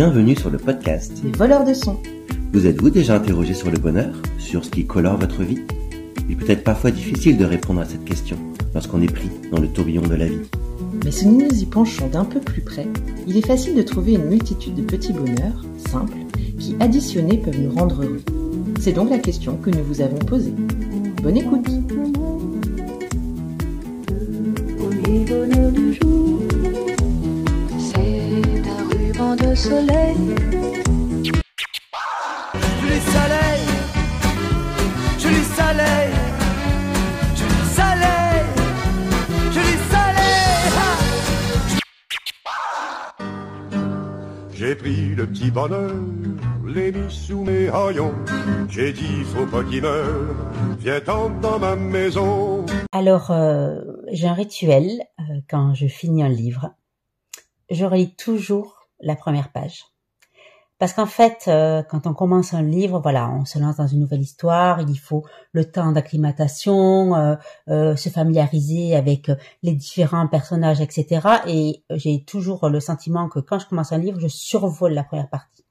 Bienvenue sur le podcast Les voleurs de son. Vous êtes-vous déjà interrogé sur le bonheur Sur ce qui colore votre vie? Il peut être parfois difficile de répondre à cette question lorsqu'on est pris dans le tourbillon de la vie. Mais si nous nous y penchons d'un peu plus près, il est facile de trouver une multitude de petits bonheurs, simples, qui additionnés peuvent nous rendre heureux. C'est donc la question que nous vous avons posée. Bonne écoute soleil. Joli soleil, joli soleil, joli soleil, joli soleil. J'ai pris le petit bonheur, l'ai mis sous mes haillons. J'ai dit, faut pas qu'il meure, viens dans ma maison. Alors, euh, j'ai un rituel euh, quand je finis un livre. Je relis toujours la première page. Parce qu'en fait, euh, quand on commence un livre, voilà, on se lance dans une nouvelle histoire, il faut le temps d'acclimatation, euh, euh, se familiariser avec euh, les différents personnages, etc. Et j'ai toujours le sentiment que quand je commence un livre, je survole la première partie.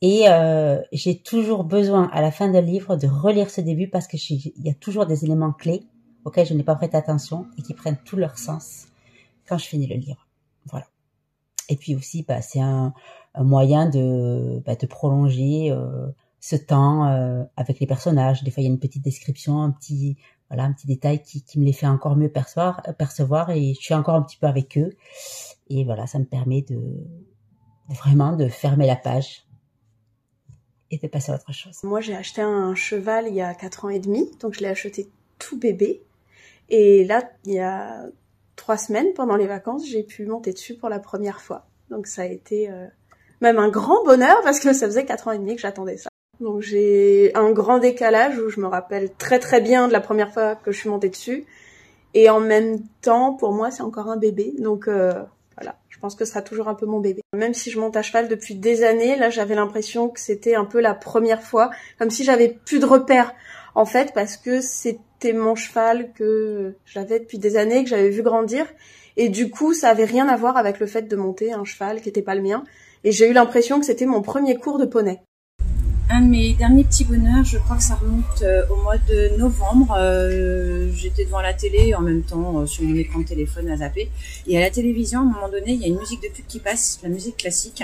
Et euh, j'ai toujours besoin, à la fin d'un livre, de relire ce début parce que il y a toujours des éléments clés auxquels je n'ai pas prêté attention et qui prennent tout leur sens quand je finis le livre. Voilà. Et puis aussi, bah, c'est un, un moyen de, bah, de prolonger euh, ce temps euh, avec les personnages. Des fois, il y a une petite description, un petit, voilà, un petit détail qui, qui me les fait encore mieux percevoir, percevoir et je suis encore un petit peu avec eux. Et voilà, ça me permet de vraiment de fermer la page et de passer à autre chose. Moi, j'ai acheté un cheval il y a 4 ans et demi, donc je l'ai acheté tout bébé. Et là, il y a trois semaines, pendant les vacances, j'ai pu monter dessus pour la première fois. Donc ça a été euh, même un grand bonheur parce que ça faisait 4 ans et demi que j'attendais ça. Donc j'ai un grand décalage où je me rappelle très très bien de la première fois que je suis montée dessus. Et en même temps, pour moi, c'est encore un bébé. Donc euh, voilà, je pense que ce sera toujours un peu mon bébé. Même si je monte à cheval depuis des années, là j'avais l'impression que c'était un peu la première fois, comme si j'avais plus de repères en fait, parce que c'était mon cheval que j'avais depuis des années, que j'avais vu grandir. Et du coup, ça avait rien à voir avec le fait de monter un cheval qui était pas le mien. Et j'ai eu l'impression que c'était mon premier cours de poney. Un de mes derniers petits bonheurs, je crois que ça remonte euh, au mois de novembre. Euh, J'étais devant la télé en même temps euh, sur mon écran de téléphone à zapper. Et à la télévision, à un moment donné, il y a une musique de pub qui passe, la musique classique,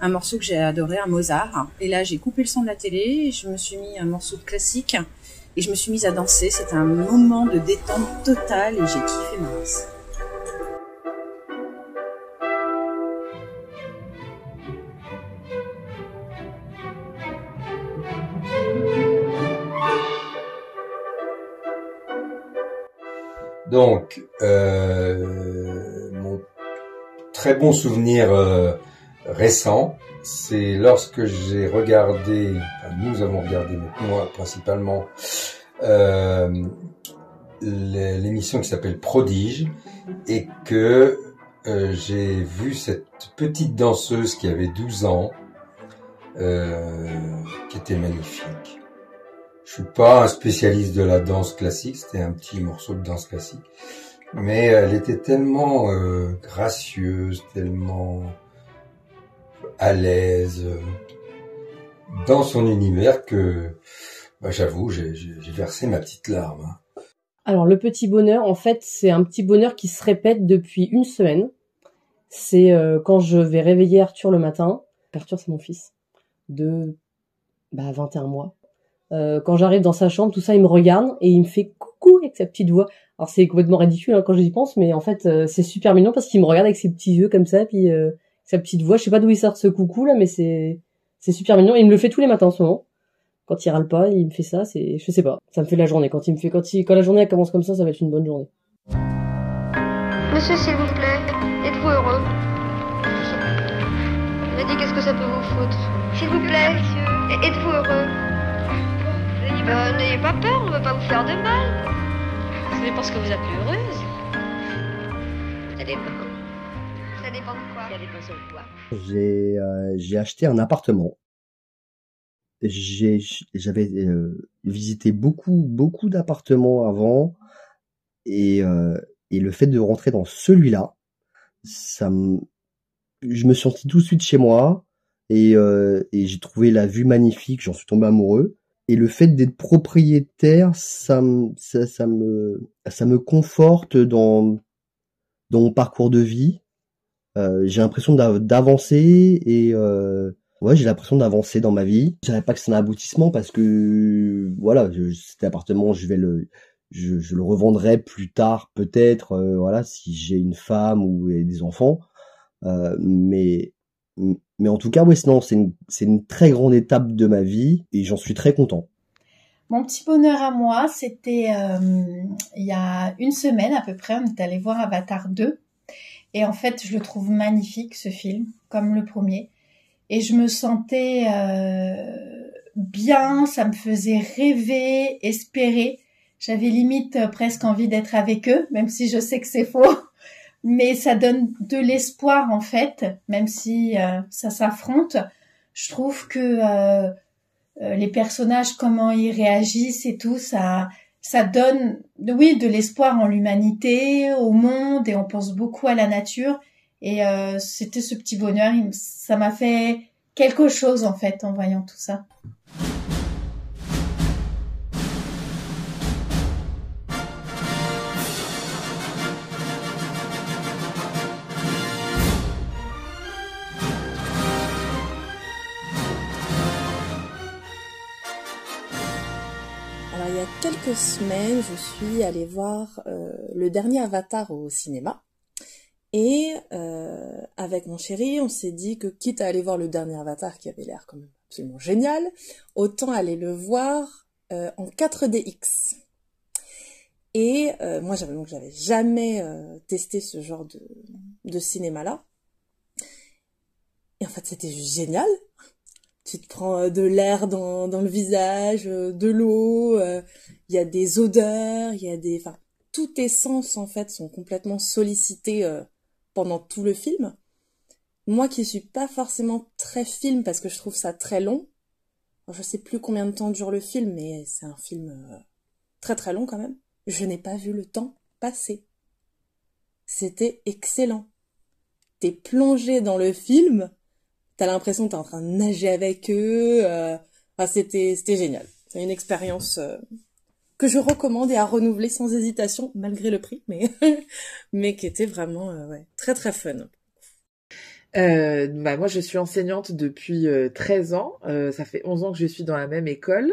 un morceau que j'ai adoré, un Mozart. Et là, j'ai coupé le son de la télé, je me suis mis un morceau de classique et je me suis mise à danser. C'était un moment de détente totale et j'ai kiffé ma race. Donc, euh, mon très bon souvenir euh, récent, c'est lorsque j'ai regardé, nous avons regardé, moi principalement, euh, l'é- l'émission qui s'appelle Prodige, et que euh, j'ai vu cette petite danseuse qui avait 12 ans, euh, qui était magnifique. Je suis pas un spécialiste de la danse classique, c'était un petit morceau de danse classique, mais elle était tellement euh, gracieuse, tellement à l'aise euh, dans son univers que, bah, j'avoue, j'ai versé ma petite larme. hein. Alors le petit bonheur, en fait, c'est un petit bonheur qui se répète depuis une semaine. C'est euh, quand je vais réveiller Arthur le matin. Arthur, c'est mon fils de bah, 21 mois. Euh, quand j'arrive dans sa chambre, tout ça, il me regarde et il me fait coucou avec sa petite voix. Alors c'est complètement ridicule hein, quand j'y pense, mais en fait euh, c'est super mignon parce qu'il me regarde avec ses petits yeux comme ça, puis euh, sa petite voix. Je sais pas d'où il sort ce coucou là, mais c'est c'est super mignon. Et il me le fait tous les matins en ce moment. Quand il râle pas, il me fait ça. C'est je sais pas. Ça me fait la journée. Quand il me fait quand il quand la journée elle commence comme ça, ça va être une bonne journée. Monsieur, s'il vous plaît, êtes-vous heureux? Mais dis, qu'est-ce que ça peut vous foutre? S'il vous plaît, monsieur, êtes-vous heureux? Euh, N'ayez pas peur, on ne va pas vous faire de mal. Ça dépend ce que vous appelez heureuse. Dépend. Ça dépend de quoi Ça dépend sur quoi. J'ai euh, j'ai acheté un appartement. J'ai j'avais euh, visité beaucoup beaucoup d'appartements avant et euh, et le fait de rentrer dans celui-là, ça me je me suis senti tout de suite chez moi et, euh, et j'ai trouvé la vue magnifique, j'en suis tombé amoureux. Et le fait d'être propriétaire, ça, me- ça, ça me, ça me conforte dans, dans mon parcours de vie. Euh, j'ai l'impression d'av- d'avancer et euh, ouais, j'ai l'impression d'avancer dans ma vie. Je dirais pas que c'est un aboutissement parce que voilà, cet appartement, je vais le, je, je le revendrai plus tard peut-être, euh, voilà, si j'ai une femme ou des enfants. Euh, mais mais en tout cas, ouais, non, c'est une, c'est une très grande étape de ma vie et j'en suis très content. Mon petit bonheur à moi, c'était euh, il y a une semaine à peu près, on est allé voir Avatar 2. Et en fait, je le trouve magnifique, ce film, comme le premier. Et je me sentais euh, bien, ça me faisait rêver, espérer. J'avais limite euh, presque envie d'être avec eux, même si je sais que c'est faux. Mais ça donne de l'espoir, en fait, même si euh, ça s'affronte. Je trouve que... les personnages, comment ils réagissent et tout, ça, ça donne, oui, de l'espoir en l'humanité, au monde, et on pense beaucoup à la nature. Et euh, c'était ce petit bonheur, ça m'a fait quelque chose en fait en voyant tout ça. Quelques semaines, je suis allée voir euh, le dernier Avatar au cinéma. Et euh, avec mon chéri, on s'est dit que quitte à aller voir le dernier Avatar qui avait l'air quand même absolument génial, autant aller le voir euh, en 4DX. Et euh, moi, j'avais donc j'avais jamais euh, testé ce genre de, de cinéma-là. Et en fait, c'était juste génial. Tu te prends euh, de l'air dans, dans le visage, euh, de l'eau, euh, il y a des odeurs, il y a des... Enfin, tous tes sens, en fait, sont complètement sollicités pendant tout le film. Moi qui suis pas forcément très film parce que je trouve ça très long. Je sais plus combien de temps dure le film, mais c'est un film très très long quand même. Je n'ai pas vu le temps passer. C'était excellent. T'es plongé dans le film, t'as l'impression que t'es en train de nager avec eux. euh, enfin, c'était c'était génial. C'est une expérience euh, que je recommande et à renouveler sans hésitation, malgré le prix, mais mais qui était vraiment euh, très très fun. Bah moi, je suis enseignante depuis euh, 13 ans. Ça fait 11 ans que je suis dans la même école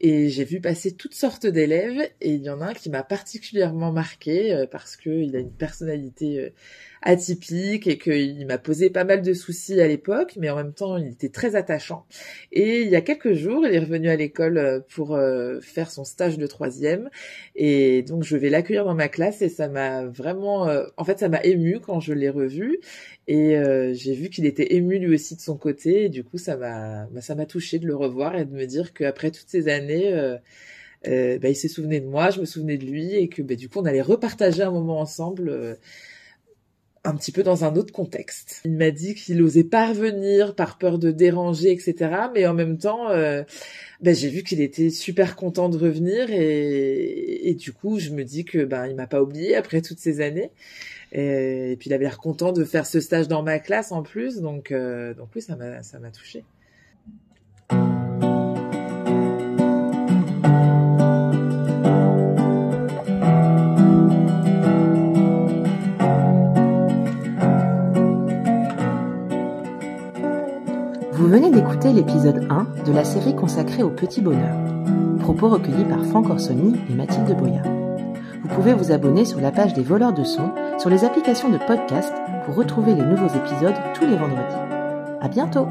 et j'ai vu passer toutes sortes d'élèves. Et il y en a un qui m'a particulièrement marqué euh, parce que il a une personnalité atypique et qu'il m'a posé pas mal de soucis à l'époque, mais en même temps, il était très attachant. Et il y a quelques jours, il est revenu à l'école euh, pour euh, faire son stage de troisième. Et donc, je vais l'accueillir dans ma classe et ça m'a vraiment, euh, en fait, ça m'a ému quand je l'ai revu. Et j'ai vu qu'il était ému lui aussi de son côté. Et du coup, ça m'a, bah, ça m'a touché de le revoir et de me dire qu'après toutes ces années, euh, bah, il s'est souvenu de moi, je me souvenais de lui, et que bah, du coup, on allait repartager un moment ensemble. euh, un petit peu dans un autre contexte. Il m'a dit qu'il osait pas revenir par peur de déranger, etc. Mais en même temps, euh, ben, j'ai vu qu'il était super content de revenir et, et du coup, je me dis que ben il m'a pas oublié après toutes ces années. Et, et puis il avait l'air content de faire ce stage dans ma classe en plus, donc euh, donc oui, ça m'a ça m'a touché. Vous venez d'écouter l'épisode 1 de la série consacrée au petit bonheur. Propos recueillis par Franck Orsoni et Mathilde Boya. Vous pouvez vous abonner sur la page des voleurs de sons sur les applications de podcast pour retrouver les nouveaux épisodes tous les vendredis. À bientôt!